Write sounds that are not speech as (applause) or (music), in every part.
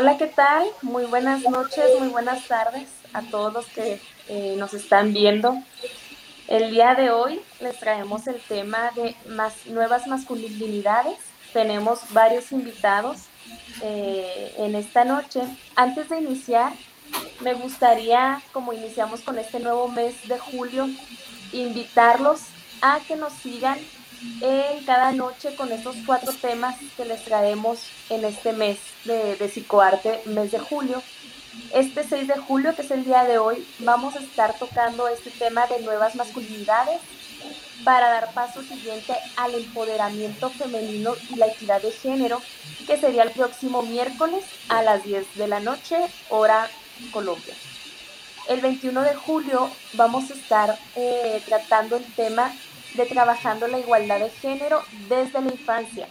Hola, ¿qué tal? Muy buenas noches, muy buenas tardes a todos los que eh, nos están viendo. El día de hoy les traemos el tema de más, nuevas masculinidades. Tenemos varios invitados eh, en esta noche. Antes de iniciar, me gustaría, como iniciamos con este nuevo mes de julio, invitarlos a que nos sigan en cada noche con estos cuatro temas que les traemos en este mes de, de psicoarte, mes de julio. Este 6 de julio, que es el día de hoy, vamos a estar tocando este tema de nuevas masculinidades para dar paso siguiente al empoderamiento femenino y la equidad de género, que sería el próximo miércoles a las 10 de la noche, hora Colombia. El 21 de julio vamos a estar eh, tratando el tema de trabajando la igualdad de género desde la infancia.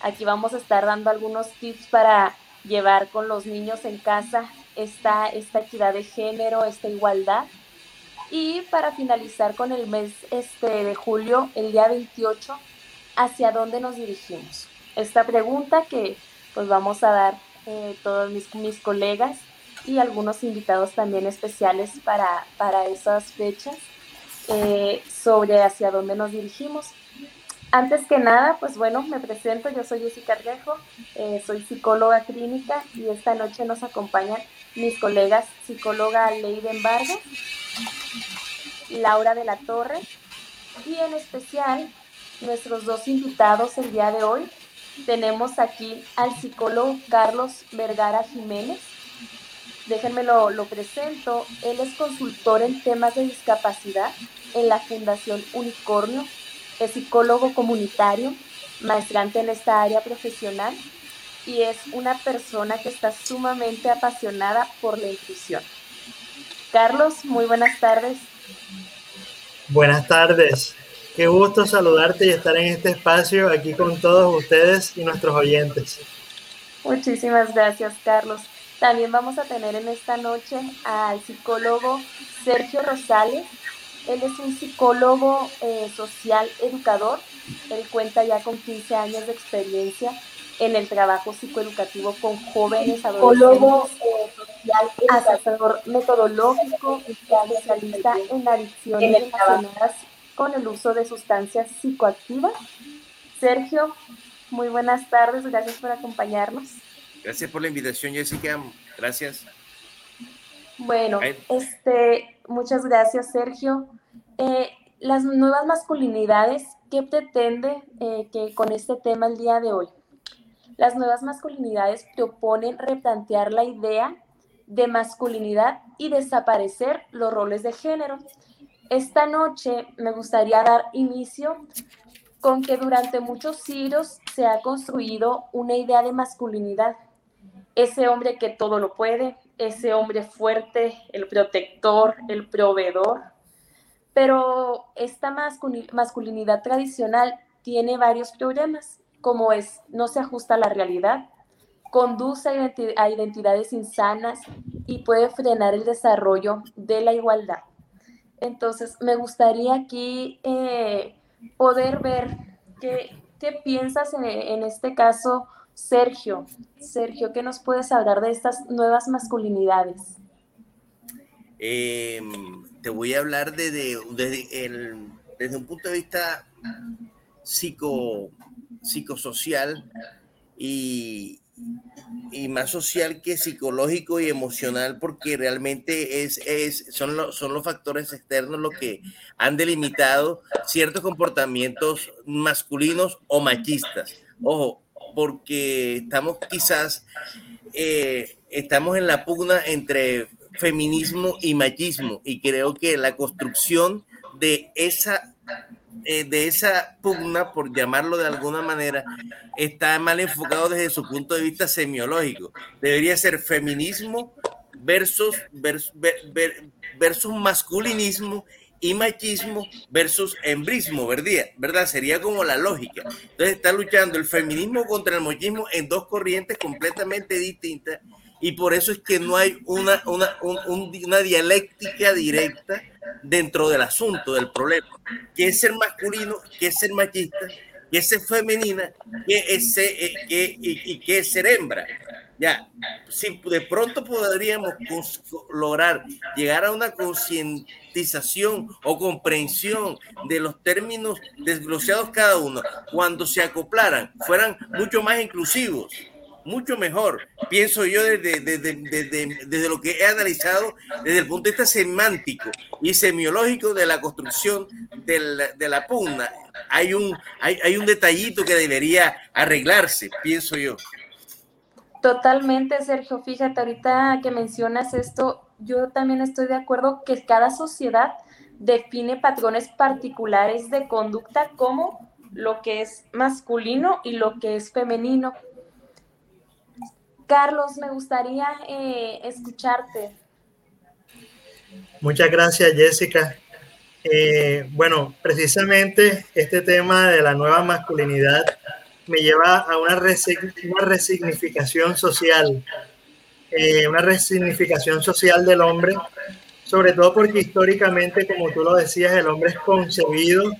Aquí vamos a estar dando algunos tips para llevar con los niños en casa esta, esta equidad de género, esta igualdad. Y para finalizar con el mes este, de julio, el día 28, ¿hacia dónde nos dirigimos? Esta pregunta que pues vamos a dar eh, todos mis, mis colegas y algunos invitados también especiales para, para esas fechas eh, sobre hacia dónde nos dirigimos. Antes que nada, pues bueno, me presento, yo soy Jessica Arrejo, eh, soy psicóloga clínica y esta noche nos acompañan mis colegas psicóloga Leiden Vargas, Laura de la Torre y en especial nuestros dos invitados el día de hoy. Tenemos aquí al psicólogo Carlos Vergara Jiménez, déjenme lo, presento. Él es consultor en temas de discapacidad en la Fundación Unicornio, es psicólogo comunitario, maestrante en esta área profesional y es una persona que está sumamente apasionada por la inclusión. Carlos, muy buenas tardes. Buenas tardes. Qué gusto saludarte y estar en este espacio aquí con todos ustedes y nuestros oyentes. Muchísimas gracias, Carlos. También vamos a tener en esta noche al psicólogo Sergio Rosales. Él es un psicólogo eh, social educador. Él cuenta ya con 15 años de experiencia en el trabajo psicoeducativo con jóvenes, adolescentes, eh, social, asesor metodológico, especialista en adicciones relacionadas con el uso de sustancias psicoactivas. Sergio, muy buenas tardes, gracias por acompañarnos. Gracias por la invitación, Jessica. Gracias. Bueno, este, muchas gracias, Sergio. Eh, las nuevas masculinidades, ¿qué pretende eh, que con este tema el día de hoy? Las nuevas masculinidades proponen replantear la idea de masculinidad y desaparecer los roles de género. Esta noche me gustaría dar inicio con que durante muchos siglos se ha construido una idea de masculinidad ese hombre que todo lo puede, ese hombre fuerte, el protector, el proveedor. Pero esta masculinidad tradicional tiene varios problemas, como es, no se ajusta a la realidad, conduce a, identidades insanas y puede frenar el desarrollo de la igualdad. Entonces, me gustaría aquí eh, poder ver qué, piensas en este caso Sergio, Sergio, ¿qué nos puedes hablar de estas nuevas masculinidades? Em, te voy a hablar desde, desde, un punto de vista psico, psicosocial y, y más social que psicológico y emocional, porque realmente es, es, son, los, son los factores externos los que han delimitado ciertos comportamientos masculinos o machistas. Ojo, porque estamos quizás, eh, estamos en la pugna entre feminismo y machismo y creo que la construcción de esa eh, de esa pugna, por llamarlo de alguna manera, está mal enfocado desde su punto de vista semiológico. Debería ser feminismo versus, versus, versus masculinismo y machismo versus embrismo, ¿verdad? ¿verdad? Sería como la lógica. Entonces está luchando el feminismo contra el machismo en dos corrientes completamente distintas y por eso es que no hay una, una, una dialéctica directa dentro del asunto, del problema. ¿Qué es ser masculino? ¿Qué es ser machista? ¿Qué es ser femenina? ¿Qué es ser, eh, qué, y, qué es ser hembra? Ya, si de pronto podríamos lograr llegar a una concientización o comprensión de los términos desglosados cada uno, cuando se acoplaran, fueran mucho más inclusivos, mucho mejor, pienso yo desde, desde, desde, lo que he analizado desde el punto de vista semántico y semiológico de la construcción de la, de la pugna. Hay un, hay, hay un detallito que debería arreglarse, pienso yo. Totalmente, Sergio. Fíjate, ahorita que mencionas esto, yo también estoy de acuerdo que cada sociedad define patrones particulares de conducta como lo que es masculino y lo que es femenino. Carlos, me gustaría eh, escucharte. Muchas gracias, Jessica. Eh, bueno, precisamente este tema de la nueva masculinidad me lleva a una, resignificación social, eh, una resignificación social del hombre, sobre todo porque históricamente, como tú lo decías, el hombre es concebido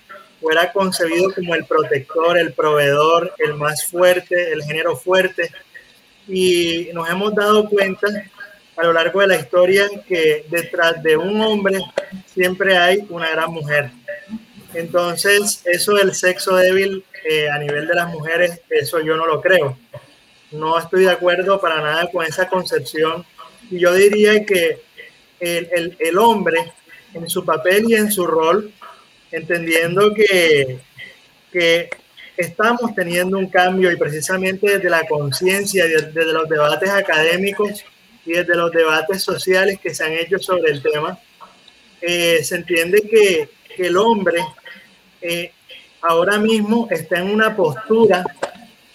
o era concebido como el protector, el proveedor, el más fuerte, el género fuerte. Y nos hemos dado cuenta a lo largo de la historia que detrás de un hombre siempre hay una gran mujer. Entonces, eso del sexo débil eh, a nivel de las mujeres, eso yo no lo creo. No estoy de acuerdo para nada con esa concepción. Y yo diría que el, el, el hombre, en su papel y en su rol, entendiendo que, que estamos teniendo un cambio y precisamente desde la conciencia, desde los debates académicos y desde los debates sociales que se han hecho sobre el tema, eh, se entiende que, el hombre eh, ahora mismo está en una postura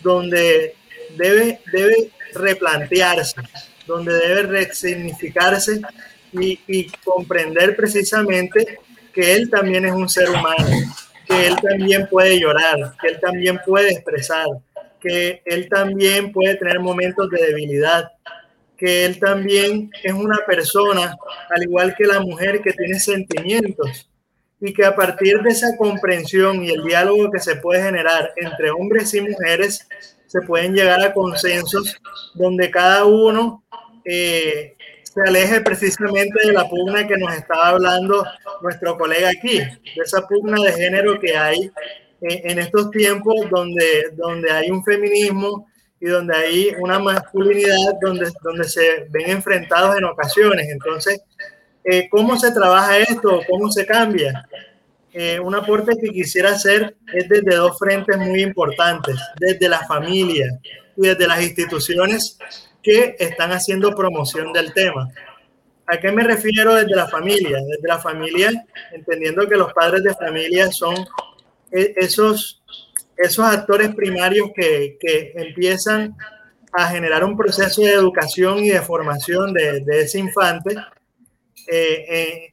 donde debe, debe replantearse, donde debe resignificarse y, y comprender precisamente que él también es un ser humano, que él también puede llorar, que él también puede expresar, que él también puede tener momentos de debilidad, que él también es una persona, al igual que la mujer, que tiene sentimientos y que a partir de esa comprensión y el diálogo que se puede generar entre hombres y mujeres, se pueden llegar a consensos donde cada uno eh, se aleje precisamente de la pugna que nos estaba hablando nuestro colega aquí, de esa pugna de género que hay en estos tiempos donde, donde hay un feminismo y donde hay una masculinidad donde, donde se ven enfrentados en ocasiones. Entonces, eh, ¿Cómo se trabaja esto? ¿Cómo se cambia? Eh, un aporte que quisiera hacer es desde dos frentes muy importantes, desde la familia y desde las instituciones que están haciendo promoción del tema. ¿A qué me refiero desde la familia? Desde la familia, entendiendo que los padres de familia son e, esos, esos actores primarios que, que empiezan a generar un proceso de educación y de formación de, de ese infante eh, eh,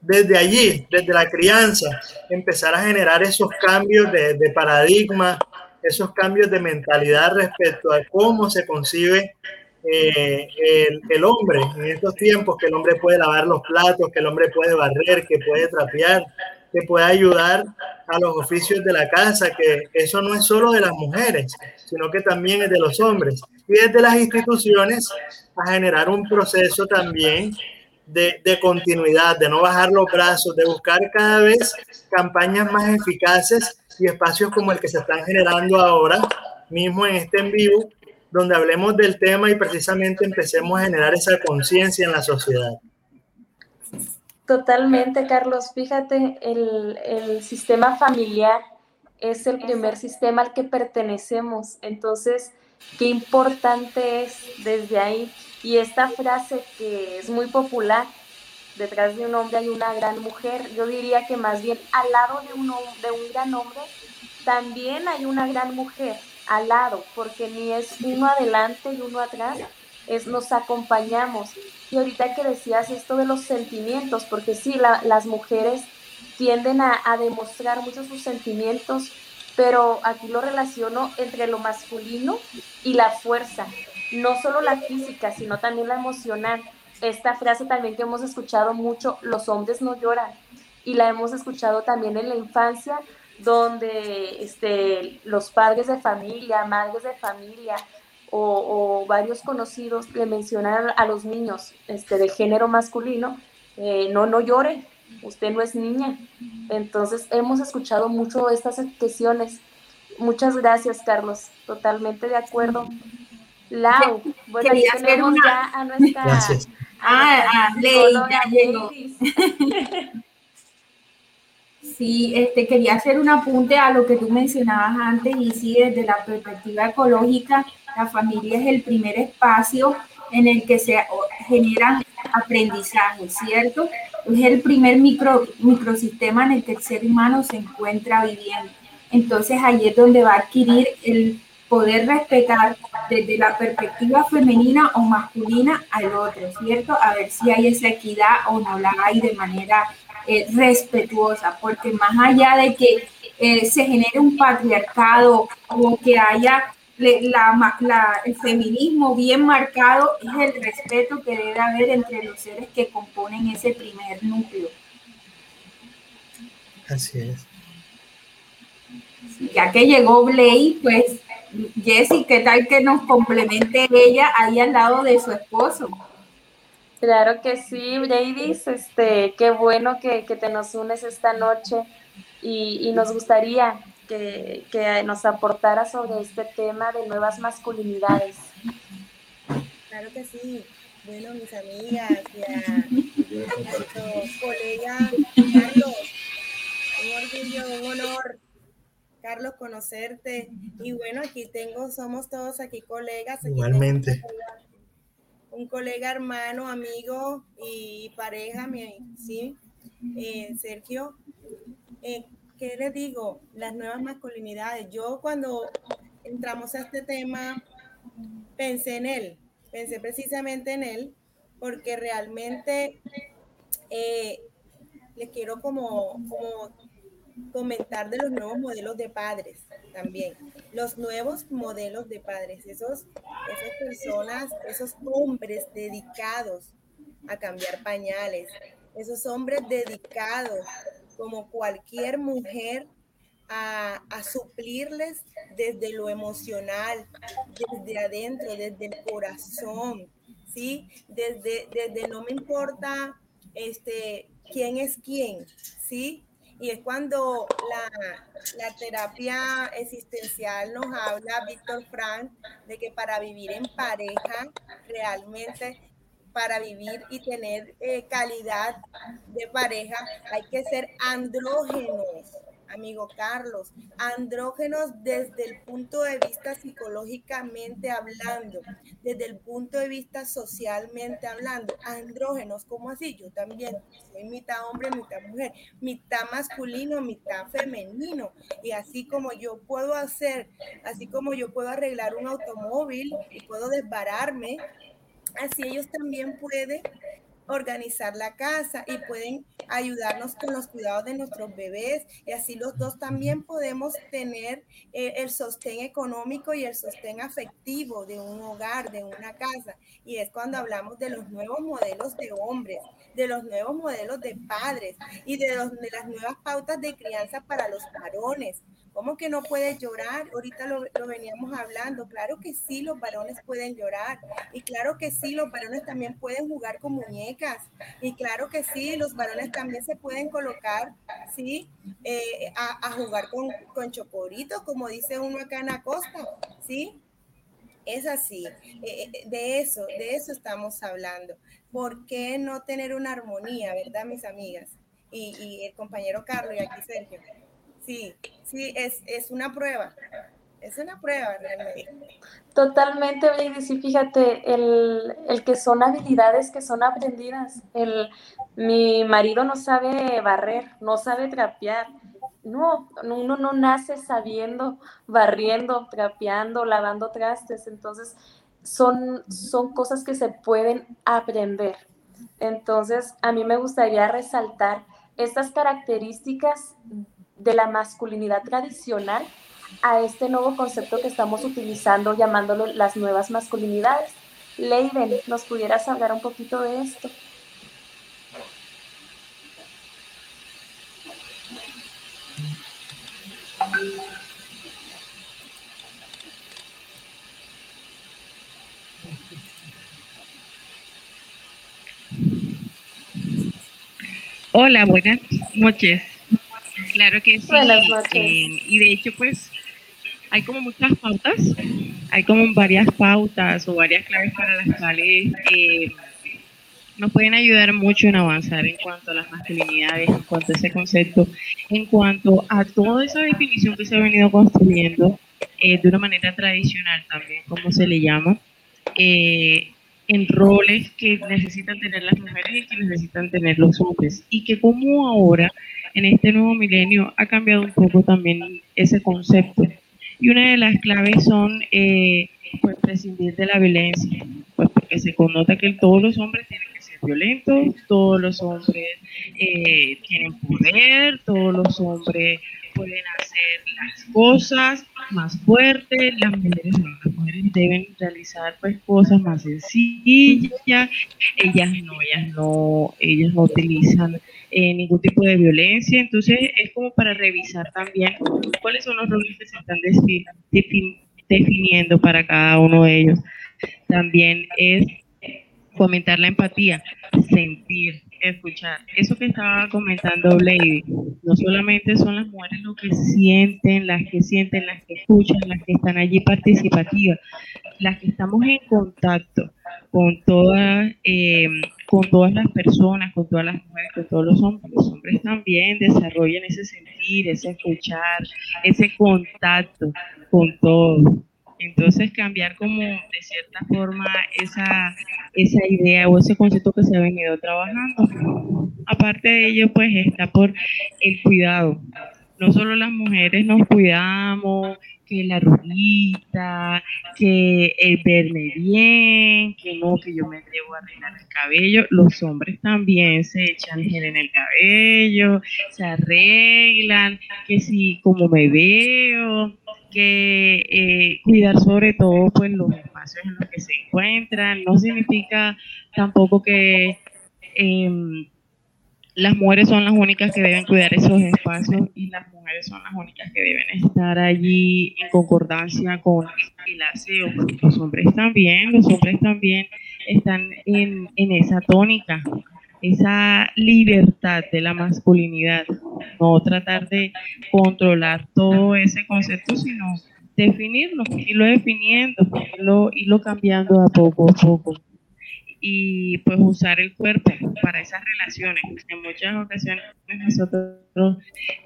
desde allí, desde la crianza, empezar a generar esos cambios de, paradigma, esos cambios de mentalidad respecto a cómo se concibe eh, el, el, hombre en estos tiempos, que el hombre puede lavar los platos, que el hombre puede barrer, que puede trapear, que puede ayudar a los oficios de la casa, que eso no es solo de las mujeres, sino que también es de los hombres. Y desde las instituciones a generar un proceso también de, continuidad, de no bajar los brazos, de buscar cada vez campañas más eficaces y espacios como el que se están generando ahora mismo en este en vivo, donde hablemos del tema y precisamente empecemos a generar esa conciencia en la sociedad. Totalmente, Carlos. Fíjate, el, el sistema familiar es el primer sistema al que pertenecemos. Entonces, qué importante es desde ahí y esta frase que es muy popular, detrás de un hombre hay una gran mujer, yo diría que más bien al lado de un, de un gran hombre también hay una gran mujer, al lado, porque ni es uno adelante y uno atrás, es nos acompañamos. Y ahorita que decías esto de los sentimientos, porque sí, las mujeres tienden a, a demostrar mucho sus sentimientos, pero aquí lo relaciono entre lo masculino y la fuerza no solo la física, sino también la emocional. Esta frase también que hemos escuchado mucho, los hombres no lloran, y la hemos escuchado también en la infancia, donde este, los padres de familia, madres de familia, o, varios conocidos le mencionan a los niños este, de género masculino, eh, no, no llore, usted no es niña. Entonces hemos escuchado mucho estas expresiones. Muchas gracias, Carlos. Totalmente de acuerdo. Lau, bueno, tenemos ya a nuestra... Gracias. ah, ah Sí, este, quería hacer un apunte a lo que tú mencionabas antes y sí, desde la perspectiva ecológica, la familia es el primer espacio en el que se generan aprendizajes, ¿cierto? Es el primer micro, microsistema en el que el ser humano se encuentra viviendo. Entonces ahí es donde va a adquirir el poder respetar desde la perspectiva femenina o masculina al otro, ¿cierto? A ver si hay esa equidad o no la hay de manera eh, respetuosa, porque más allá de que eh, se genere un patriarcado o que haya la, el feminismo bien marcado, es el respeto que debe haber entre los seres que componen ese primer núcleo. Así es. Ya que llegó Blake, pues Jessie, ¿qué tal que nos complemente ella ahí al lado de su esposo? Claro que sí, Bradis, este, qué bueno que, te nos unes esta noche y, nos gustaría que, nos aportara sobre este tema de nuevas masculinidades. Claro que sí. Bueno, mis amigas y a nuestros colegas, Carlos, un orgullo, un honor, Carlos, conocerte. Y bueno, aquí tengo, somos todos aquí colegas. Igualmente un colega, hermano, amigo y pareja, mi, sí, eh, Sergio. Eh, ¿Qué les digo? Las nuevas masculinidades. Yo cuando entramos a este tema, pensé en él, pensé precisamente en él, porque realmente eh, les quiero como, como comentar de los nuevos modelos de padres también. Los nuevos modelos de padres, esos, esas personas, esos hombres dedicados a cambiar pañales, esos hombres dedicados como cualquier mujer a, a, suplirles desde lo emocional, desde adentro, desde el corazón, ¿sí? Desde, desde no me importa este, quién es quién, ¿sí? Y es cuando la, terapia existencial nos habla, Víctor Frank, de que para vivir en pareja, realmente para vivir y tener eh, calidad de pareja, hay que ser andrógenos amigo Carlos, andrógenos desde el punto de vista psicológicamente hablando, desde el punto de vista socialmente hablando, andrógenos, ¿cómo así? Yo también soy mitad hombre, mitad mujer, mitad masculino, mitad femenino, y así como yo puedo hacer, así como yo puedo arreglar un automóvil y puedo desbararme, así ellos también pueden organizar la casa y pueden ayudarnos con los cuidados de nuestros bebés y así los dos también podemos tener eh, el sostén económico y el sostén afectivo de un hogar, de una casa. Y es cuando hablamos de los nuevos modelos de hombres, de los nuevos modelos de padres y de, de las nuevas pautas de crianza para los varones. ¿Cómo que no puedes llorar? Ahorita lo, veníamos hablando. Claro que sí, los varones pueden llorar. Y claro que sí, los varones también pueden jugar con muñecas. Y claro que sí, los varones también se pueden colocar, ¿sí? Eh, a, jugar con, con chocoritos, como dice uno acá en la costa, ¿sí? Es así, eh, eh, de eso, de eso estamos hablando. ¿Por qué no tener una armonía, verdad, mis amigas? Y, y el compañero Carlos y aquí Sergio. Sí, sí, es, es una prueba. Es una prueba realmente. Totalmente, Lady. Sí, fíjate, el, el, que son habilidades que son aprendidas. El, mi marido no sabe barrer, no sabe trapear. No, uno no nace sabiendo, barriendo, trapeando, lavando trastes. Entonces, son, son cosas que se pueden aprender. Entonces, a mí me gustaría resaltar estas características de la masculinidad tradicional a este nuevo concepto que estamos utilizando llamándolo las nuevas masculinidades. Leiden, ¿nos pudieras hablar un poquito de esto? Hola, buenas noches. Claro que sí. Buenas noches. Eh, y de hecho, pues, hay como muchas pautas, hay como varias pautas o varias claves para las cuales eh, nos pueden ayudar mucho en avanzar en cuanto a las masculinidades, en cuanto a ese concepto, en cuanto a toda esa definición que se ha venido construyendo eh, de una manera tradicional también, como se le llama, eh, en roles que necesitan tener las mujeres y que necesitan tener los hombres. Y que como ahora, en este nuevo milenio, ha cambiado un poco también ese concepto. Y una de las claves son eh, pues prescindir de la violencia, pues porque se connota que todos los hombres tienen que ser violentos, todos los hombres eh, tienen poder, todos los hombres pueden hacer las cosas más fuertes, las mujeres las mujeres deben realizar pues cosas más sencillas, ellas no, ellas no, ellas no utilizan eh, ningún tipo de violencia, entonces es como para revisar también cuáles son los roles que se están defi- defin- definiendo para cada uno de ellos. También es fomentar la empatía, sentir, escuchar. Eso que estaba comentando Lady, no solamente son las mujeres lo que sienten, las que sienten, las que escuchan, las que están allí participativas, las que estamos en contacto con todas, eh, con todas las personas, con todas las mujeres, con todos los hombres. Los hombres también desarrollan ese sentir, ese escuchar, ese contacto con todo. Entonces cambiar como de cierta forma esa, esa idea o ese concepto que se ha venido trabajando. Aparte de ello, pues está por el cuidado. No solo las mujeres nos cuidamos, que la rulita, que el verme bien, que no, que yo me debo arreglar el cabello. Los hombres también se echan gel en el cabello, se arreglan, que si como me veo, que eh, cuidar sobre todo pues los espacios en los que se encuentran. No significa tampoco que em, las mujeres son las únicas que deben cuidar esos espacios y las mujeres son las únicas que deben estar allí en concordancia con el aseo. Los hombres también, los hombres también están en, en esa tónica, esa libertad de la masculinidad, no tratar de controlar todo ese concepto, sino definirlo, irlo definiendo, irlo, irlo cambiando a poco a poco y pues usar el cuerpo para esas relaciones. En muchas ocasiones nosotros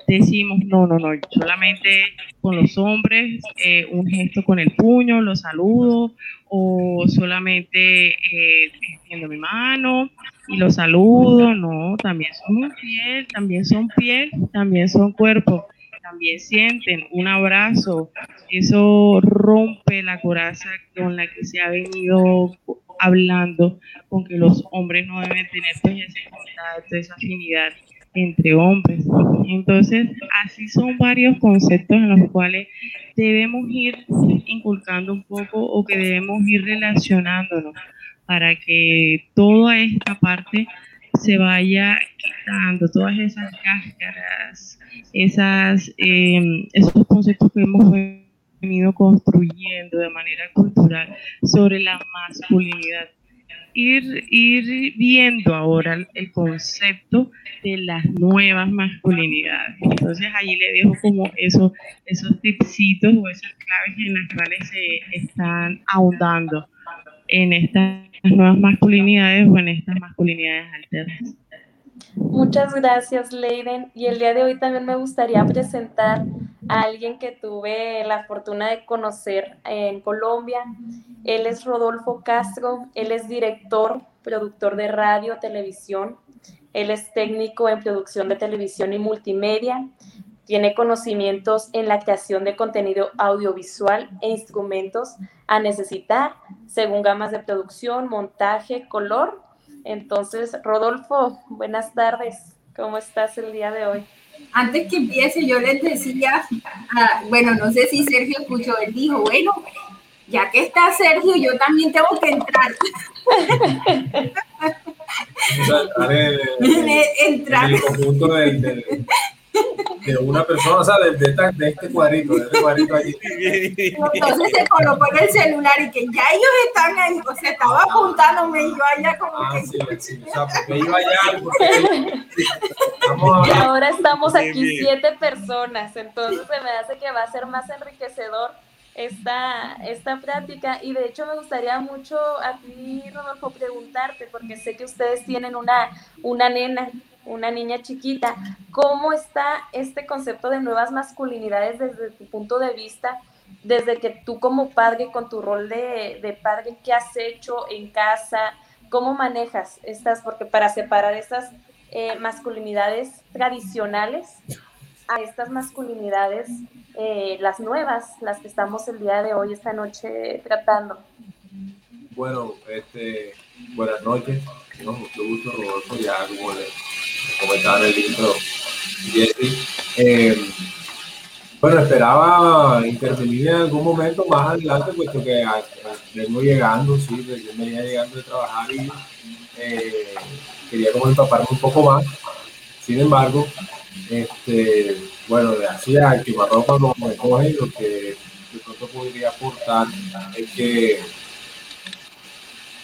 decimos, no, no, no, solamente con los hombres, eh, un gesto con el puño, los saludo, o solamente eh, mi mano y los saludo, no, también son piel, también son piel, también son cuerpo, también sienten un abrazo, eso rompe la coraza con la que se ha venido hablando con que los hombres no deben tener pues ese contacto, esa afinidad entre hombres. Entonces, así son varios conceptos en los cuales debemos ir inculcando un poco o que debemos ir relacionándonos para que toda esta parte se vaya quitando, todas esas cáscaras, esas, eh, esos conceptos que hemos venido construyendo de manera cultural sobre la masculinidad. Ir, ir viendo ahora el concepto de las nuevas masculinidades. Entonces allí le dejo como eso, esos tipsitos o esas claves en las cuales se están ahondando en estas nuevas masculinidades o en estas masculinidades alternas. Muchas gracias, Leiden. Y el día de hoy también me gustaría presentar a alguien que tuve la fortuna de conocer en Colombia. Él es Rodolfo Castro, él es director, productor de radio, televisión. Él es técnico en producción de televisión y multimedia. Tiene conocimientos en la creación de contenido audiovisual e instrumentos a necesitar, según gamas de producción, montaje, color entonces, Rodolfo, buenas tardes. ¿Cómo estás el día de hoy? Antes que empiece, yo les decía, ah, bueno, no sé si Sergio escuchó, él dijo, bueno, ya que está Sergio, yo también tengo que entrar. entrar en, entrar. en el conjunto de, de, de una persona, o sea, de, de, de este cuadrito, de este cuadrito allí. (laughs) Entonces se colocó en el celular y que ya ellos están ahí, o sea, estaba apuntándome y yo allá como Ah, que... sí, sí, o sea, porque iba allá, porque (laughs) Y ahora estamos aquí siete personas, entonces se me hace que va a ser más enriquecedor esta, esta práctica y de hecho me gustaría mucho a ti, Rodolfo, preguntarte, porque sé que ustedes tienen una, una nena, una niña chiquita, ¿cómo está este concepto de nuevas masculinidades desde tu punto de vista? Desde que tú como padre, con tu rol de, de padre, ¿qué has hecho en casa? ¿Cómo manejas estas? Porque para separar estas eh, masculinidades tradicionales a estas masculinidades, eh, las nuevas, las que estamos el día de hoy, esta noche tratando. Bueno, este, buenas noches. No, mucho gusto, Rodolfo. Ya como le comentaba en el intro, Jesse. Eh, bueno, esperaba intervenir en algún momento más adelante, puesto que ah, vengo llegando, sí, recién venía llegando de trabajar y eh, quería como empaparme un poco más. Sin embargo, este, bueno, de así a quemarropa como me coge, lo que de pronto podría aportar es que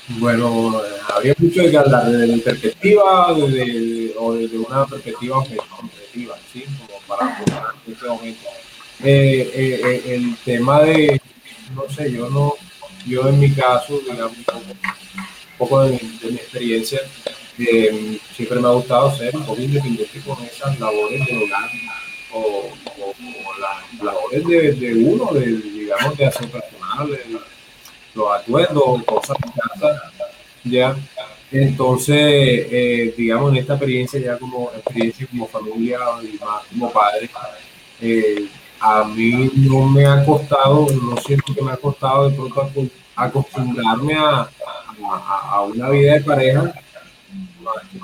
bueno, habría mucho de que hablar desde mi perspectiva desde, o desde una perspectiva objetiva, ¿sí? Como para este momento. Eh, eh, eh, el tema de, no sé, yo no, yo en mi caso, digamos, un poco, de, mi, de experiencia, eh, siempre me ha gustado ser un poco independiente con esas labores del hogar o, o, o las labores de, de uno, de, digamos, de hacer personal, de, los atuendos, cosas en casa, ya. Entonces, eh, digamos, en esta experiencia ya como experiencia como familia y como padre, eh, a mí no me ha costado, no siento que me ha costado de pronto acostumbrarme a, a, una vida de pareja,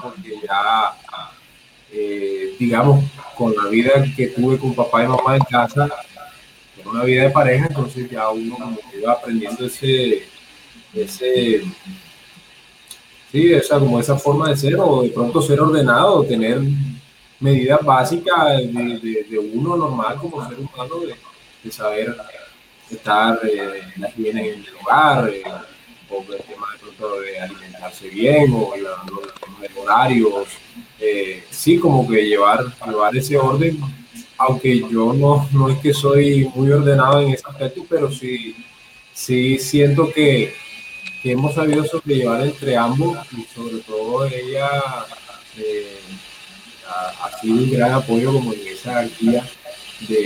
porque ya, eh, digamos, con la vida que tuve con papá y mamá en casa, una vida de pareja, entonces ya uno como que iba aprendiendo ese, ese, sí, esa, como esa forma de ser, o de pronto ser ordenado, tener medidas básicas de, de, de uno normal como ser humano, de, de saber estar eh, en la higiene en el hogar, eh, o el tema de pronto de alimentarse bien, o la- los, los horarios, eh, sí, como que llevar, llevar ese orden aunque yo no, no es que soy muy ordenado en ese aspecto, pero sí, sí siento que, que hemos sabido sobrellevar entre ambos y sobre todo ella eh, ha, sido un gran apoyo como en esa guía de,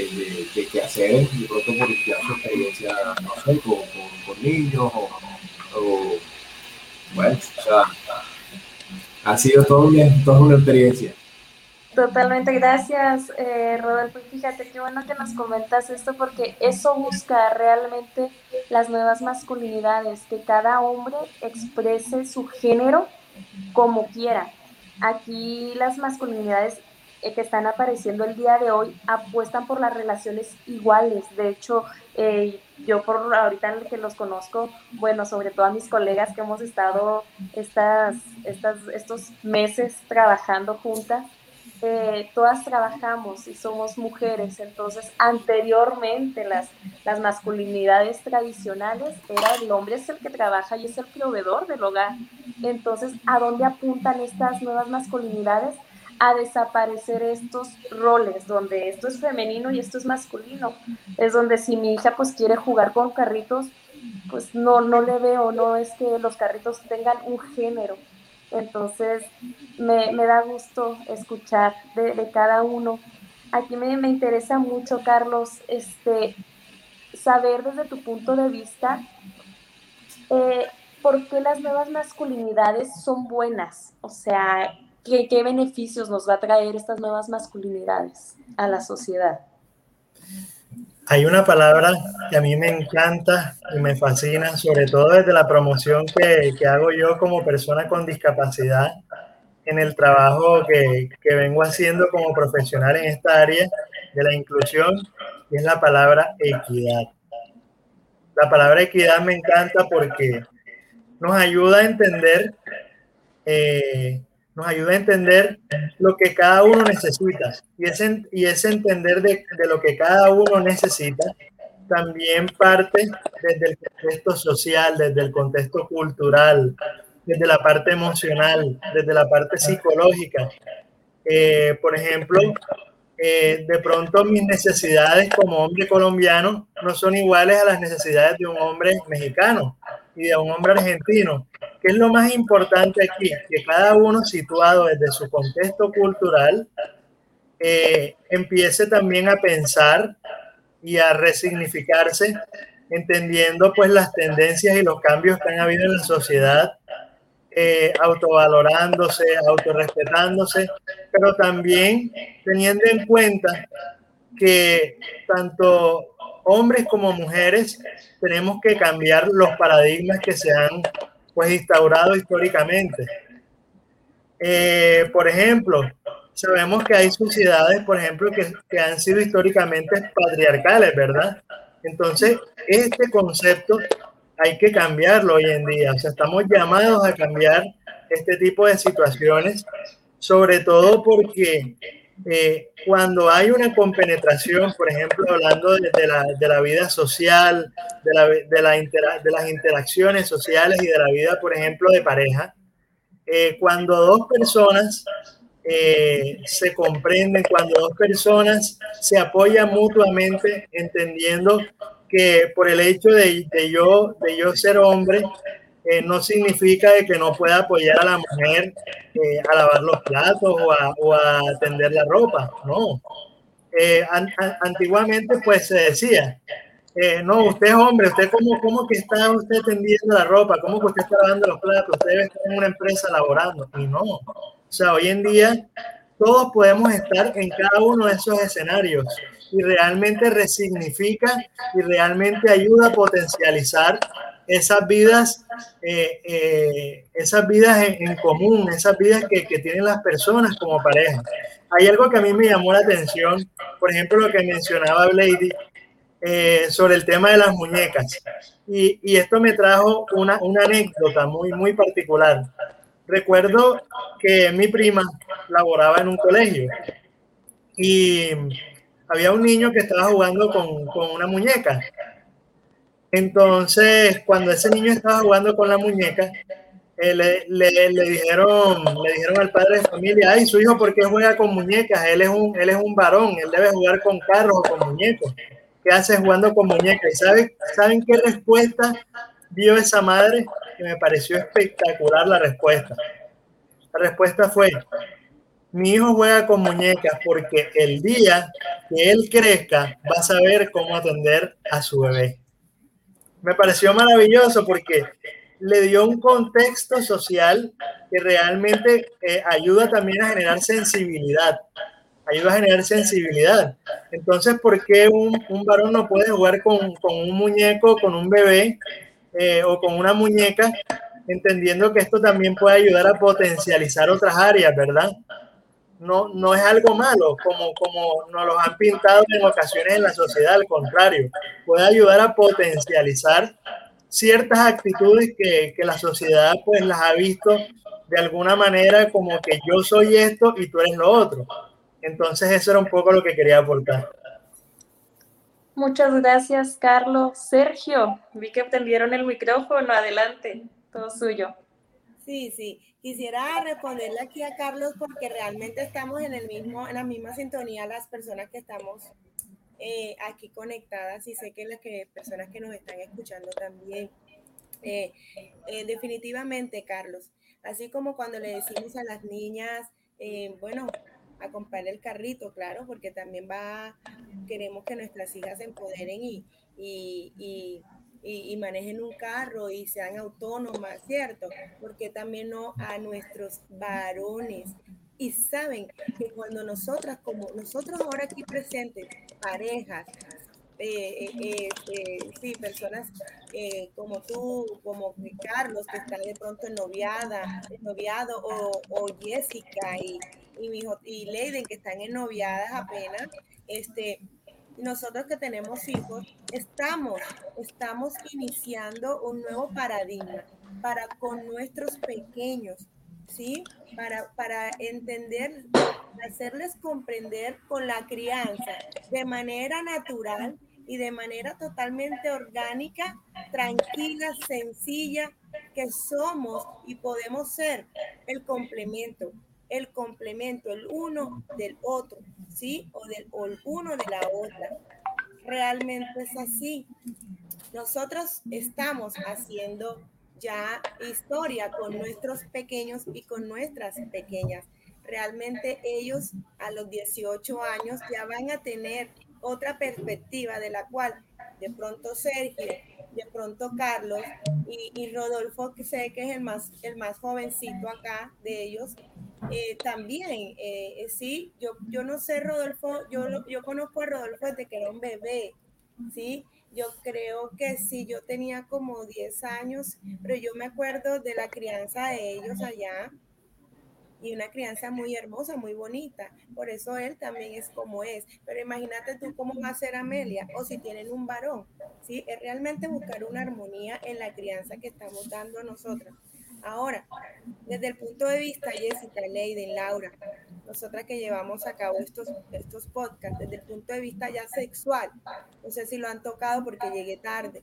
de, de hacer, de pronto por su experiencia, no sé, con, niños o, o, bueno, o sea, ha sido toda una, toda una experiencia. Totalmente, gracias eh, Rodolfo. Y fíjate qué bueno que nos comentas esto porque eso busca realmente las nuevas masculinidades, que cada hombre exprese su género como quiera. Aquí las masculinidades eh, que están apareciendo el día de hoy apuestan por las relaciones iguales. De hecho, eh, yo por ahorita en el que los conozco, bueno, sobre todo a mis colegas que hemos estado estas, estas, estos meses trabajando juntas, eh, todas trabajamos y somos mujeres, entonces anteriormente las, las masculinidades tradicionales era el hombre es el que trabaja y es el proveedor del hogar. Entonces, ¿a dónde apuntan estas nuevas masculinidades? A desaparecer estos roles donde esto es femenino y esto es masculino. Es donde si mi hija pues quiere jugar con carritos, pues no, no le veo, no es que los carritos tengan un género. Entonces, me, me da gusto escuchar de, de cada uno. Aquí me, me, interesa mucho, Carlos, este, saber desde tu punto de vista eh, por qué las nuevas masculinidades son buenas. O sea, ¿qué, ¿qué beneficios nos va a traer estas nuevas masculinidades a la sociedad? Hay una palabra que a mí me encanta y me fascina, sobre todo desde la promoción que, que hago yo como persona con discapacidad en el trabajo que, que, vengo haciendo como profesional en esta área de la inclusión, y es la palabra equidad. La palabra equidad me encanta porque nos ayuda a entender eh, nos ayuda a entender lo que cada uno necesita. Y ese, y ese entender de, de lo que cada uno necesita también parte desde el contexto social, desde el contexto cultural, desde la parte emocional, desde la parte psicológica. Eh, por ejemplo, eh, de pronto mis necesidades como hombre colombiano no son iguales a las necesidades de un hombre mexicano y de un hombre argentino. ¿Qué es lo más importante aquí? Que cada uno situado desde su contexto cultural eh, empiece también a pensar y a resignificarse, entendiendo pues las tendencias y los cambios que han habido en la sociedad eh, autovalorándose, autorrespetándose, pero también teniendo en cuenta que tanto hombres como mujeres tenemos que cambiar los paradigmas que se han pues instaurado históricamente. Eh, por ejemplo, sabemos que hay sociedades, por ejemplo, que, que han sido históricamente patriarcales, ¿verdad? Entonces, este concepto hay que cambiarlo hoy en día. O sea, estamos llamados a cambiar este tipo de situaciones, sobre todo porque eh, cuando hay una compenetración, por ejemplo, hablando de, la, de la, vida social, de, la, de, la de, las interacciones sociales y de la vida, por ejemplo, de pareja, eh, cuando dos personas eh, se comprenden, cuando dos personas se apoyan mutuamente, entendiendo que por el hecho de, de yo, de yo ser hombre, eh, no significa que no pueda apoyar a la mujer eh, a lavar los platos o a, o a tender la ropa, no. Eh, antiguamente pues se decía, no, usted es hombre, usted cómo, cómo que está usted tendiendo la ropa, cómo que usted está lavando los platos, usted debe estar en una empresa laborando, y no. O sea, hoy en día todos podemos estar en cada uno de esos escenarios y realmente resignifica y realmente ayuda a potencializar esas vidas, eh, eh, esas vidas en, común, esas vidas que, tienen las personas como pareja. Hay algo que a mí me llamó la atención, por ejemplo, lo que mencionaba Lady eh, sobre el tema de las muñecas. Y, y esto me trajo una, una, anécdota muy, muy particular. Recuerdo que mi prima laboraba en un colegio y había un niño que estaba jugando con, con una muñeca. Entonces, cuando ese niño estaba jugando con la muñeca, eh, le, le, le, dijeron, le dijeron al padre de familia, ay, su hijo, ¿por qué juega con muñecas? Él es un, él es un varón, él debe jugar con carros o con muñecos. ¿Qué hace jugando con muñecas? ¿Y sabe, saben qué respuesta dio esa madre? Que me pareció espectacular la respuesta. La respuesta fue, mi hijo juega con muñecas porque el día que él crezca va a saber cómo atender a su bebé. Me pareció maravilloso porque le dio un contexto social que realmente eh, ayuda también a generar sensibilidad. Ayuda a generar sensibilidad. Entonces, ¿por qué un, un varón no puede jugar con, con, un muñeco, con un bebé eh, o con una muñeca, entendiendo que esto también puede ayudar a potencializar otras áreas, ¿verdad? No, no es algo malo, como, como nos lo han pintado en ocasiones en la sociedad, al contrario, puede ayudar a potencializar ciertas actitudes que, que la sociedad pues las ha visto de alguna manera como que yo soy esto y tú eres lo otro. Entonces eso era un poco lo que quería aportar. Muchas gracias, Carlos. Sergio, vi que tendieron el micrófono. Adelante, todo suyo. Sí, sí. Quisiera responderle aquí a Carlos porque realmente estamos en el mismo, en la misma sintonía las personas que estamos eh, aquí conectadas y sé que las que, personas que nos están escuchando también. Eh, eh, definitivamente, Carlos, así como cuando le decimos a las niñas, bueno, a comprar el carrito, claro, porque también va, queremos que nuestras hijas se empoderen y y, manejen un carro y sean autónomas, ¿cierto? Porque también no a nuestros varones. Y saben que cuando nosotras, como nosotros ahora aquí presentes, parejas, eh, eh, eh, sí, personas como tú, como Carlos, que están de pronto en noviada, noviado, o, o Jessica y, y, mi y Leiden, que están en noviadas apenas, este, nosotros que tenemos hijos, estamos, estamos iniciando un nuevo paradigma para con nuestros pequeños, ¿sí? Para, para entender, hacerles comprender con la crianza de manera natural y de manera totalmente orgánica, tranquila, sencilla, que somos y podemos ser el complemento, el complemento, el uno del otro, ¿sí? O del o el uno de la otra. Realmente es así. Nosotros estamos haciendo ya historia con nuestros pequeños y con nuestras pequeñas. Realmente ellos a los 18 años ya van a tener otra perspectiva de la cual de pronto Sergio, de pronto Carlos y, Rodolfo, que sé que es el más, el más jovencito acá de ellos, eh, también, eh, eh, sí, yo, yo no sé, Rodolfo, yo, yo conozco a Rodolfo desde que era un bebé, ¿sí? Yo creo que sí, yo tenía como 10 años, pero yo me acuerdo de la crianza de ellos allá y una crianza muy hermosa, muy bonita. Por eso él también es como es. Pero imagínate tú cómo va a ser Amelia o si tienen un varón. ¿sí? Es realmente buscar una armonía en la crianza que estamos dando a nosotras. Ahora, desde el punto de vista, Jessica, Leiden, Laura, nosotras que llevamos a cabo estos, estos podcasts, desde el punto de vista ya sexual, no sé si lo han tocado porque llegué tarde,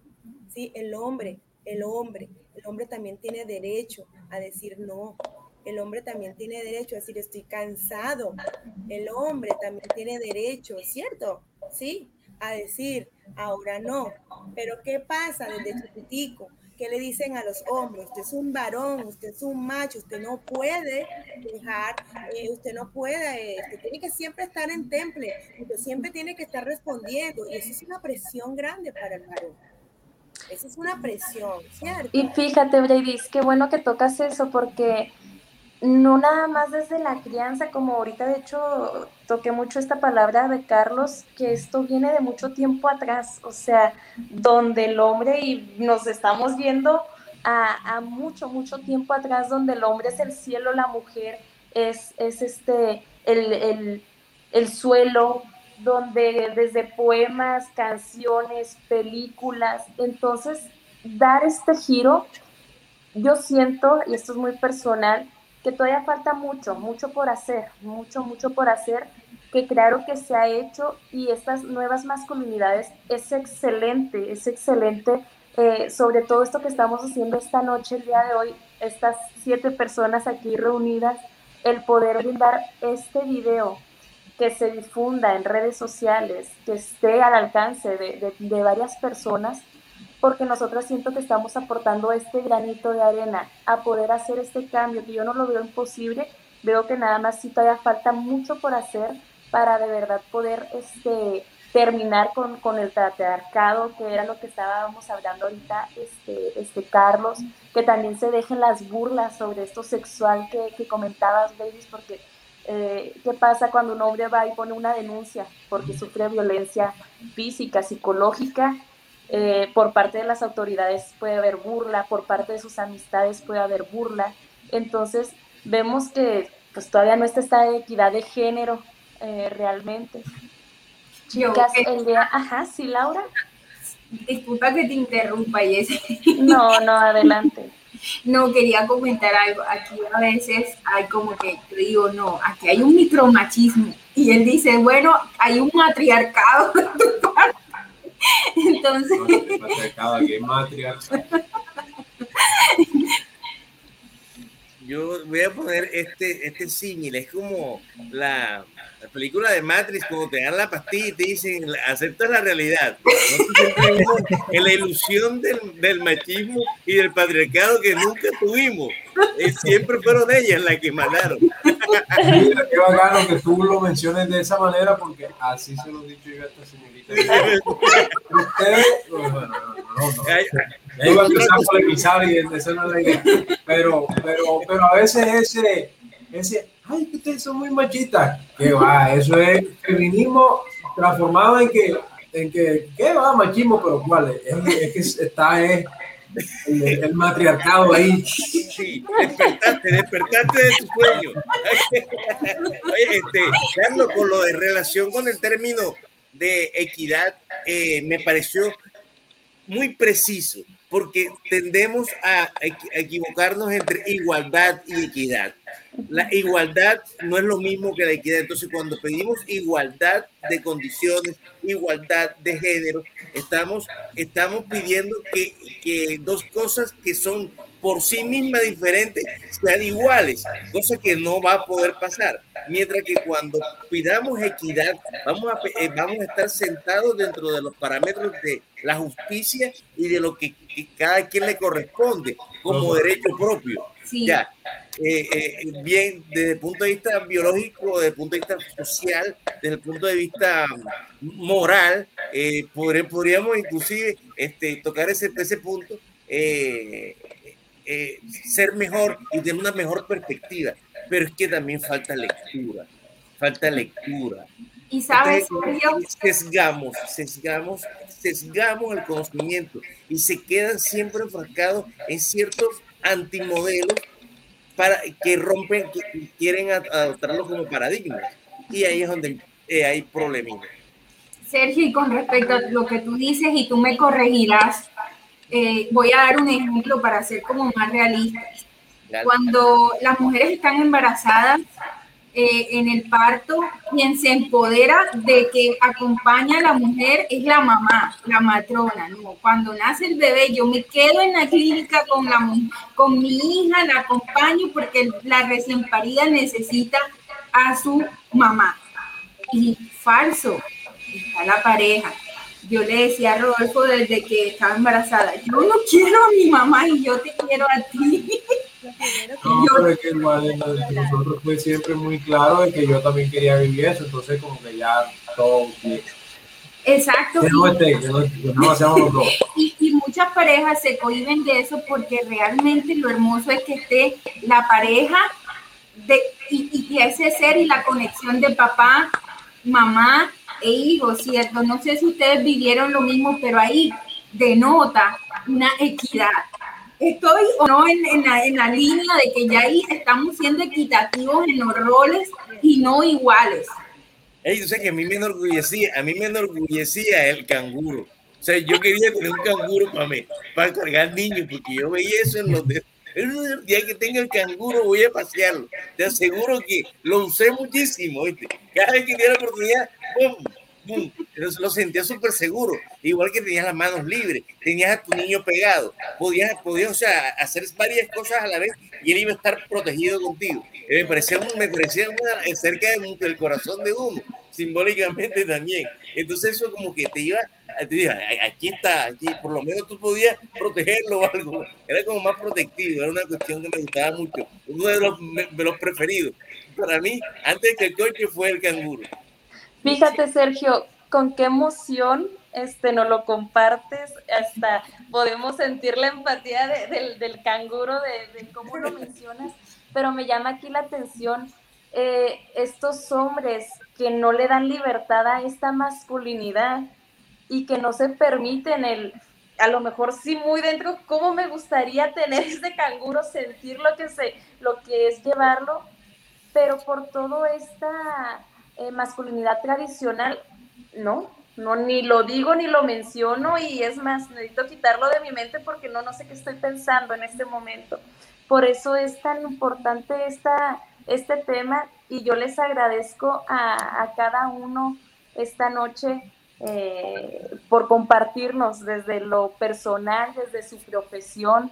¿sí? El hombre, el hombre, el hombre también tiene derecho a decir no, el hombre también tiene derecho a decir estoy cansado, el hombre también tiene derecho, ¿cierto? Sí, a decir ahora no, pero ¿qué pasa desde chiquitico? ¿Qué le dicen a los hombres? Usted es un varón, usted es un macho, usted no puede dejar, eh, usted no puede, usted tiene que siempre estar en temple, usted siempre tiene que estar respondiendo. Y eso es una presión grande para el varón. Esa es una presión, ¿cierto? Y fíjate, Brady, qué bueno que tocas eso porque no nada más desde la crianza, como ahorita de hecho toqué mucho esta palabra de Carlos, que esto viene de mucho tiempo atrás, o sea, donde el hombre, y nos estamos viendo a, mucho, mucho tiempo atrás, donde el hombre es el cielo, la mujer es, es este, el, el suelo, donde desde poemas, canciones, películas, entonces dar este giro, yo siento, y esto es muy personal, que todavía falta mucho, mucho por hacer, mucho, mucho por hacer, que claro que se ha hecho y estas nuevas masculinidades es excelente, es excelente, eh, sobre todo esto que estamos haciendo esta noche, el día de hoy, estas siete personas aquí reunidas, el poder brindar este video que se difunda en redes sociales, que esté al alcance de, de varias personas, porque nosotros siento que estamos aportando este granito de arena a poder hacer este cambio, que yo no lo veo imposible, veo que nada más sí todavía falta mucho por hacer para de verdad poder este, terminar con, con el patriarcado, que era lo que estábamos hablando ahorita, este, este Carlos, que también se dejen las burlas sobre esto sexual que, que comentabas, Babies, porque eh, ¿qué pasa cuando un hombre va y pone una denuncia porque sufre violencia física, psicológica? Eh, por parte de las autoridades puede haber burla, por parte de sus amistades puede haber burla. Entonces vemos que pues todavía no está esta equidad de género eh, realmente. Chicas, el día... Ajá, sí, Laura. Disculpa que te interrumpa, Jessy. (laughs) No, no, adelante. No, quería comentar algo. Aquí a veces hay como que yo digo, no, aquí hay un micromachismo. Y él dice, bueno, hay un matriarcado (laughs) Entonces. (laughs) Yo voy a poner este, este símil, es como la, la, película de Matrix, cuando te dan la pastilla y te dicen, acepta la realidad. en la ilusión del, del, machismo y del patriarcado que nunca tuvimos. Eh, siempre fueron ellas las que mandaron. Qué bacano que tú lo menciones de esa manera, porque así se lo he dicho yo a esta señorita Pero, pero, pero a veces ese, ese, ay, que ustedes son muy machistas. Que va, eso es feminismo transformado en que, en que, ¿qué va? Machismo, pero ¿cuál es? Es, que está es, el, el, matriarcado ahí. Sí, despertaste, despertaste de tu sueño. (laughs) Oye, este, Carlos, con lo de relación con el término de equidad eh, me pareció muy preciso, porque tendemos a equivocarnos entre igualdad y equidad. La igualdad no es lo mismo que la equidad. Entonces, cuando pedimos igualdad de condiciones, igualdad de género, estamos, estamos pidiendo que, que dos cosas que son por sí mismas diferentes sean iguales, cosa que no va a poder pasar. Mientras que cuando pidamos equidad, vamos a, eh, vamos a estar sentados dentro de los parámetros de la justicia y de lo que, cada quien le corresponde como derecho propio. Ya, eh, eh, bien, desde el punto de vista biológico, desde el punto de vista social, desde el punto de vista moral, podríamos inclusive este, tocar ese, ese punto eh, ser mejor y tener una mejor perspectiva, pero es que también falta lectura, falta lectura. Y sabes, sesgamos, sesgamos, sesgamos el conocimiento y se quedan siempre enfrascados en ciertos antimodelos para que rompen, que quieren adoptarlo como paradigma. Y ahí es donde eh, hay problemas. Sergio, y con respecto a lo que tú dices, y tú me corregirás, eh, voy a dar un ejemplo para ser como más realista. Cuando las mujeres están embarazadas eh, en el parto, quien se empodera de que acompaña a la mujer es la mamá, la matrona. ¿no? Cuando nace el bebé, yo me quedo en la clínica con, la, con mi hija, la acompaño porque la recién parida necesita a su mamá. Y falso, está la pareja yo le decía a Rodolfo desde que estaba embarazada, yo no quiero a mi mamá y yo te quiero a ti. No, pero es que igual nosotros fue siempre muy claro de que yo también quería vivir eso, entonces como que ya todo bien. Exacto. Que no esté, que no, no y, y, muchas parejas se cohiben de eso porque realmente lo hermoso es que esté la pareja de, y, y ese ser y la conexión de papá, mamá, e hijos, ¿cierto? No sé si ustedes vivieron lo mismo, pero ahí denota una equidad. Estoy o no en, la, en la línea de que ya ahí estamos siendo equitativos en los roles y no iguales. Hey, yo sé que a mí me enorgullecía, a mí me enorgullecía el canguro. O sea, yo quería tener un canguro para, mí, para cargar niños, porque yo veía eso en los de, el día que tenga el canguro voy a pasearlo. Te aseguro que lo usé muchísimo. Cada vez que tenía la oportunidad, ¡pum! Lo, sentía súper seguro. Igual que tenías las manos libres, tenías a tu niño pegado, podías, podías o sea, hacer varias cosas a la vez y él iba a estar protegido contigo. Me parecía, me parecía una, cerca del corazón de uno, simbólicamente también. Entonces eso como que te iba aquí está, aquí por lo menos tú podías protegerlo o algo. Era como más protectivo, era una cuestión que me gustaba mucho. Uno de los, de los preferidos. Para mí, antes que el coche fue el canguro. Fíjate, Sergio, con qué emoción este, nos lo compartes, hasta podemos sentir la empatía del, del, canguro, de, de, cómo lo mencionas, pero me llama aquí la atención eh, estos hombres que no le dan libertad a esta masculinidad y que no se permiten el, a lo mejor sí muy dentro, cómo me gustaría tener (laughs) ese canguro, sentir lo que, se, lo que es llevarlo, pero por todo esta eh, masculinidad tradicional, no, no, ni lo digo ni lo menciono y es más, necesito quitarlo de mi mente porque no, no sé qué estoy pensando en este momento. Por eso es tan importante esta, este tema y yo les agradezco a, a cada uno esta noche eh, por compartirnos desde lo personal, desde su profesión,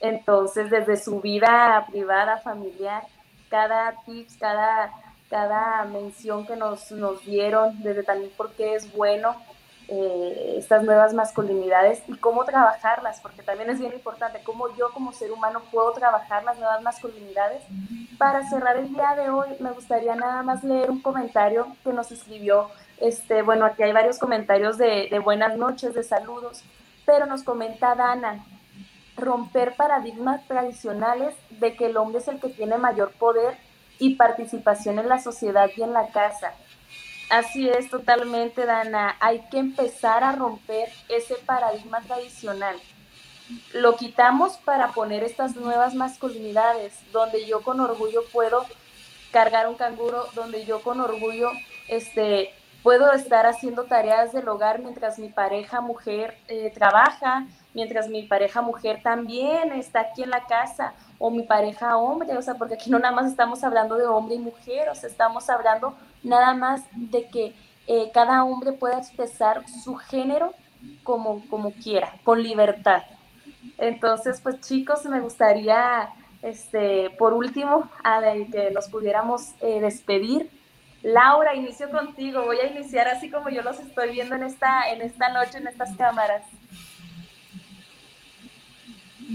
entonces desde su vida privada, familiar, cada tips, cada, cada mención que nos, nos dieron, desde también por qué es bueno eh, estas nuevas masculinidades y cómo trabajarlas, porque también es bien importante cómo yo como ser humano puedo trabajar las nuevas masculinidades. Para cerrar el día de hoy, me gustaría nada más leer un comentario que nos escribió este, bueno, aquí hay varios comentarios de, buenas noches, de saludos, pero nos comenta Dana, romper paradigmas tradicionales de que el hombre es el que tiene mayor poder y participación en la sociedad y en la casa. Así es, totalmente, Dana. Hay que empezar a romper ese paradigma tradicional. Lo quitamos para poner estas nuevas masculinidades, donde yo con orgullo puedo cargar un canguro, donde yo con orgullo este, puedo estar haciendo tareas del hogar mientras mi pareja mujer eh, trabaja, mientras mi pareja mujer también está aquí en la casa, o mi pareja hombre, o sea, porque aquí no nada más estamos hablando de hombre y mujer, o sea, estamos hablando nada más de que eh, cada hombre pueda expresar su género como, como quiera, con libertad. Entonces, pues chicos, me gustaría, este, por último, a que nos pudiéramos eh, despedir. Laura, inicio contigo. Voy a iniciar así como yo los estoy viendo en esta, en esta noche, en estas cámaras.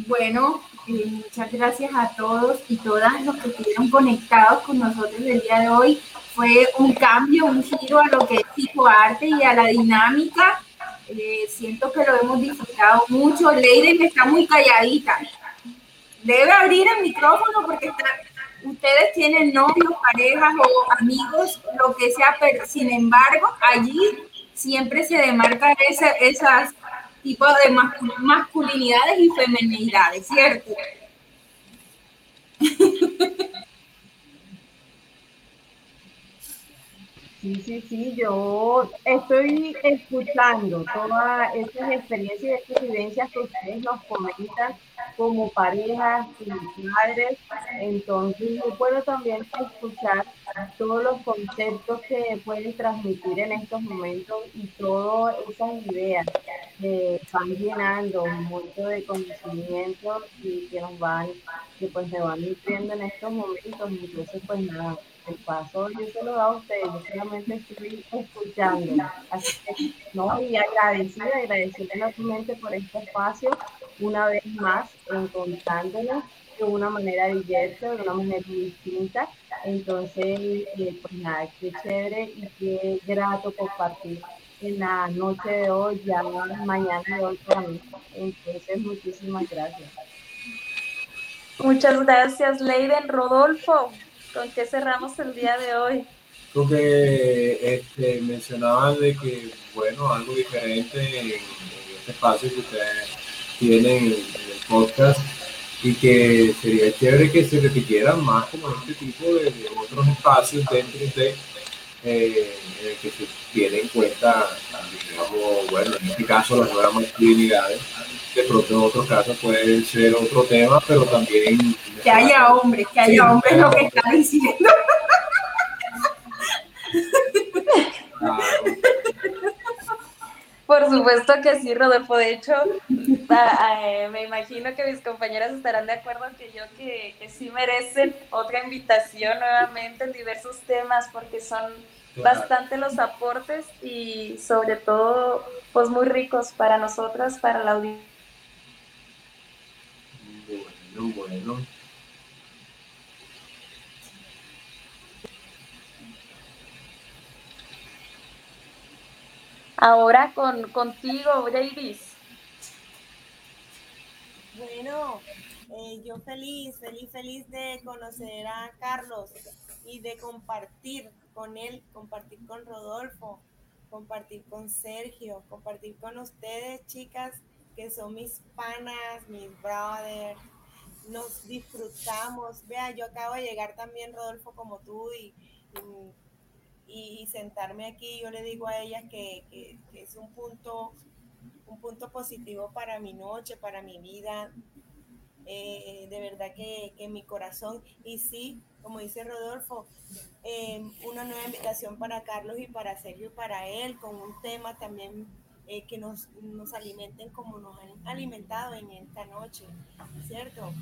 Bueno, eh, muchas gracias a todos y todas los que estuvieron conectados con nosotros el día de hoy. Fue un cambio, un giro a lo que es psicoarte y a la dinámica eh, siento que lo hemos disfrutado mucho. Leiden está muy calladita. Debe abrir el micrófono porque ustedes tienen novios, parejas o amigos, lo que sea, pero sin embargo, allí siempre se demarca ese, esas tipos de masculinidades y feminidades, ¿cierto? (laughs) Sí, sí, sí, yo estoy escuchando todas estas experiencias y experiencias que ustedes nos comentan como parejas y madres, entonces yo puedo también escuchar todos los conceptos que pueden transmitir en estos momentos y todas esas ideas que van llenando un de conocimientos y que nos van, que pues me van nutriendo en estos momentos, entonces pues nada el paso yo se lo he a ustedes, yo solamente estoy escuchando. Así que, no, y agradecida, agradecida enormemente por este espacio, una vez más, encontrándonos de una manera diversa, de una manera distinta. Entonces, eh, pues nada, qué chévere y qué grato compartir en la noche de hoy, ya mañana de hoy mí. Entonces, muchísimas gracias. Muchas gracias, Leiden Rodolfo. ¿Con qué cerramos el día de hoy? Creo que este, mencionaban de que, bueno, algo diferente en, este espacio que ustedes tienen en, el podcast y que sería chévere que se repitieran más como este tipo de, otros espacios dentro de eh, que se tiene en cuenta, digamos, bueno, en este caso las nuevas masculinidades, de pronto en otros casos puede ser otro tema, pero también que haya hombres, que haya hombres lo que está diciendo. Por supuesto que sí, Rodolfo. De hecho, eh, me imagino que mis compañeras estarán de acuerdo que yo que, que, sí merecen otra invitación nuevamente en diversos temas porque son bastante los aportes y sobre todo pues muy ricos para nosotras, para la audiencia. Bueno, bueno. Ahora con, contigo, Davis. Bueno, eh, yo feliz, feliz, feliz de conocer a Carlos y de compartir con él, compartir con Rodolfo, compartir con Sergio, compartir con ustedes, chicas, que son mis panas, mis brothers. Nos disfrutamos. Vea, yo acabo de llegar también, Rodolfo, como tú, y y, sentarme aquí, yo le digo a ella que, es un punto, un punto positivo para mi noche, para mi vida, eh, de verdad que, que, mi corazón, y sí, como dice Rodolfo, em, una nueva invitación para Carlos y para Sergio y para él, con un tema también eh, que nos, nos alimenten como nos han alimentado en esta noche, ¿cierto?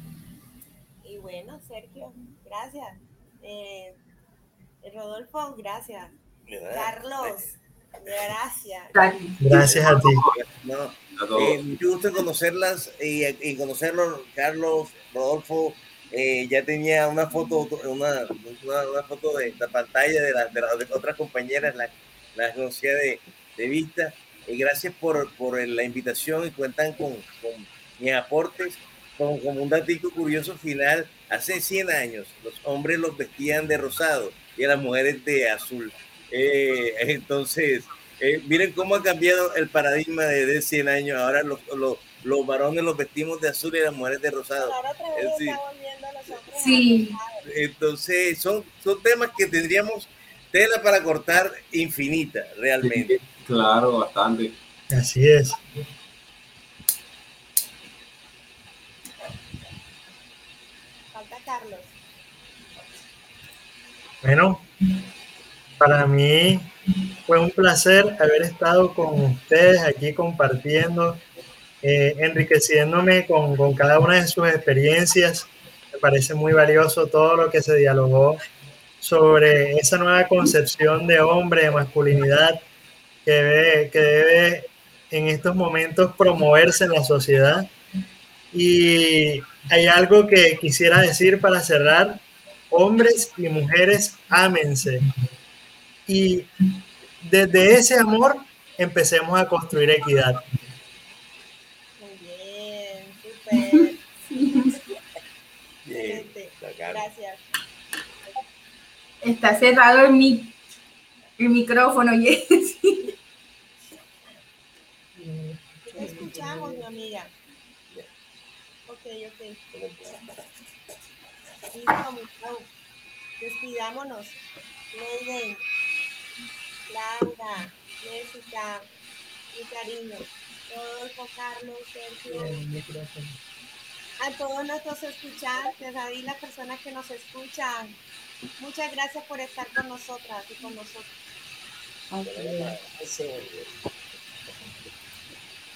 Y bueno, Sergio, gracias. Eh, Rodolfo, gracias. Carlos, gracias. Gracias a ti. Eh, mucho gusto conocerlas y, conocerlos, Carlos, Rodolfo. Eh, ya tenía una foto, una, una, foto de la pantalla de, las otras compañeras, las la conocía de, de, vista. Y gracias por, por, la invitación y cuentan con, con mis aportes. Como, como un dato curioso final, hace 100 años los hombres los vestían de rosado y a las mujeres de azul. Eh, entonces, eh, miren cómo ha cambiado el paradigma de, 100 años. Ahora los, los, los, varones los vestimos de azul y las mujeres de rosado. sí. Entonces, son, son temas que tendríamos tela para cortar infinita, realmente. Claro, bastante. Así es. Falta Carlos. Bueno, para mí fue un placer haber estado con ustedes aquí compartiendo, eh, enriqueciéndome con, con cada una de sus experiencias. Me parece muy valioso todo lo que se dialogó sobre esa nueva concepción de hombre, de masculinidad, que debe, que debe en estos momentos promoverse en la sociedad. Y hay algo que quisiera decir para cerrar. Hombres y mujeres, ámense. Y desde ese amor empecemos a construir equidad. Muy bien, súper. Bien. Gracias. Está cerrado el, mi- el micrófono, (laughs) Jessy. Te escuchamos, mi amiga. Ok, ok. Listo, mi Pau. Despidámonos. Leiden, Laura, Jessica, mi cariño. Rodolfo, Carlos, Sergio. A todos nuestros escuchantes, a las personas que nos escuchan. Muchas gracias por estar con nosotras y con nosotros. Ok.